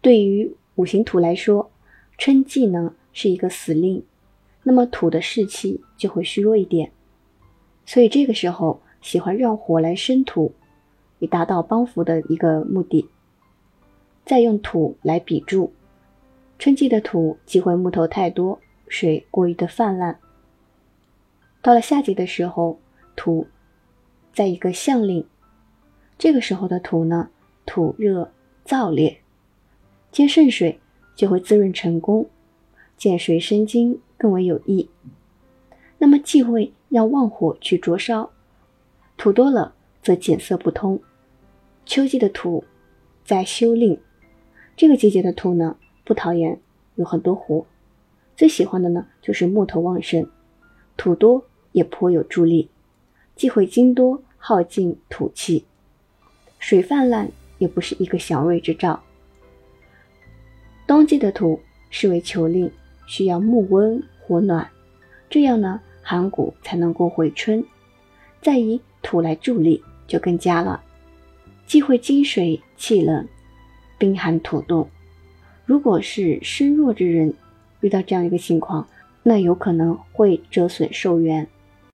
对于五行土来说，春季呢是一个死令，那么土的士气就会虚弱一点，所以这个时候喜欢让火来生土，以达到帮扶的一个目的。再用土来比注，春季的土忌讳木头太多，水过于的泛滥。到了夏季的时候，土在一个相令，这个时候的土呢，土热燥烈，见渗水就会滋润成功，见水生金更为有益。那么忌讳要旺火去灼烧，土多了则减色不通。秋季的土在修令。这个季节的土呢，不讨厌，有很多火，最喜欢的呢就是木头旺盛，土多也颇有助力，忌讳金多耗尽土气，水泛滥也不是一个祥瑞之兆。冬季的土是为求令，需要木温火暖，这样呢寒谷才能够回春，再以土来助力就更佳了，忌讳金水气冷。冰寒土冻，如果是身弱之人，遇到这样一个情况，那有可能会折损寿元。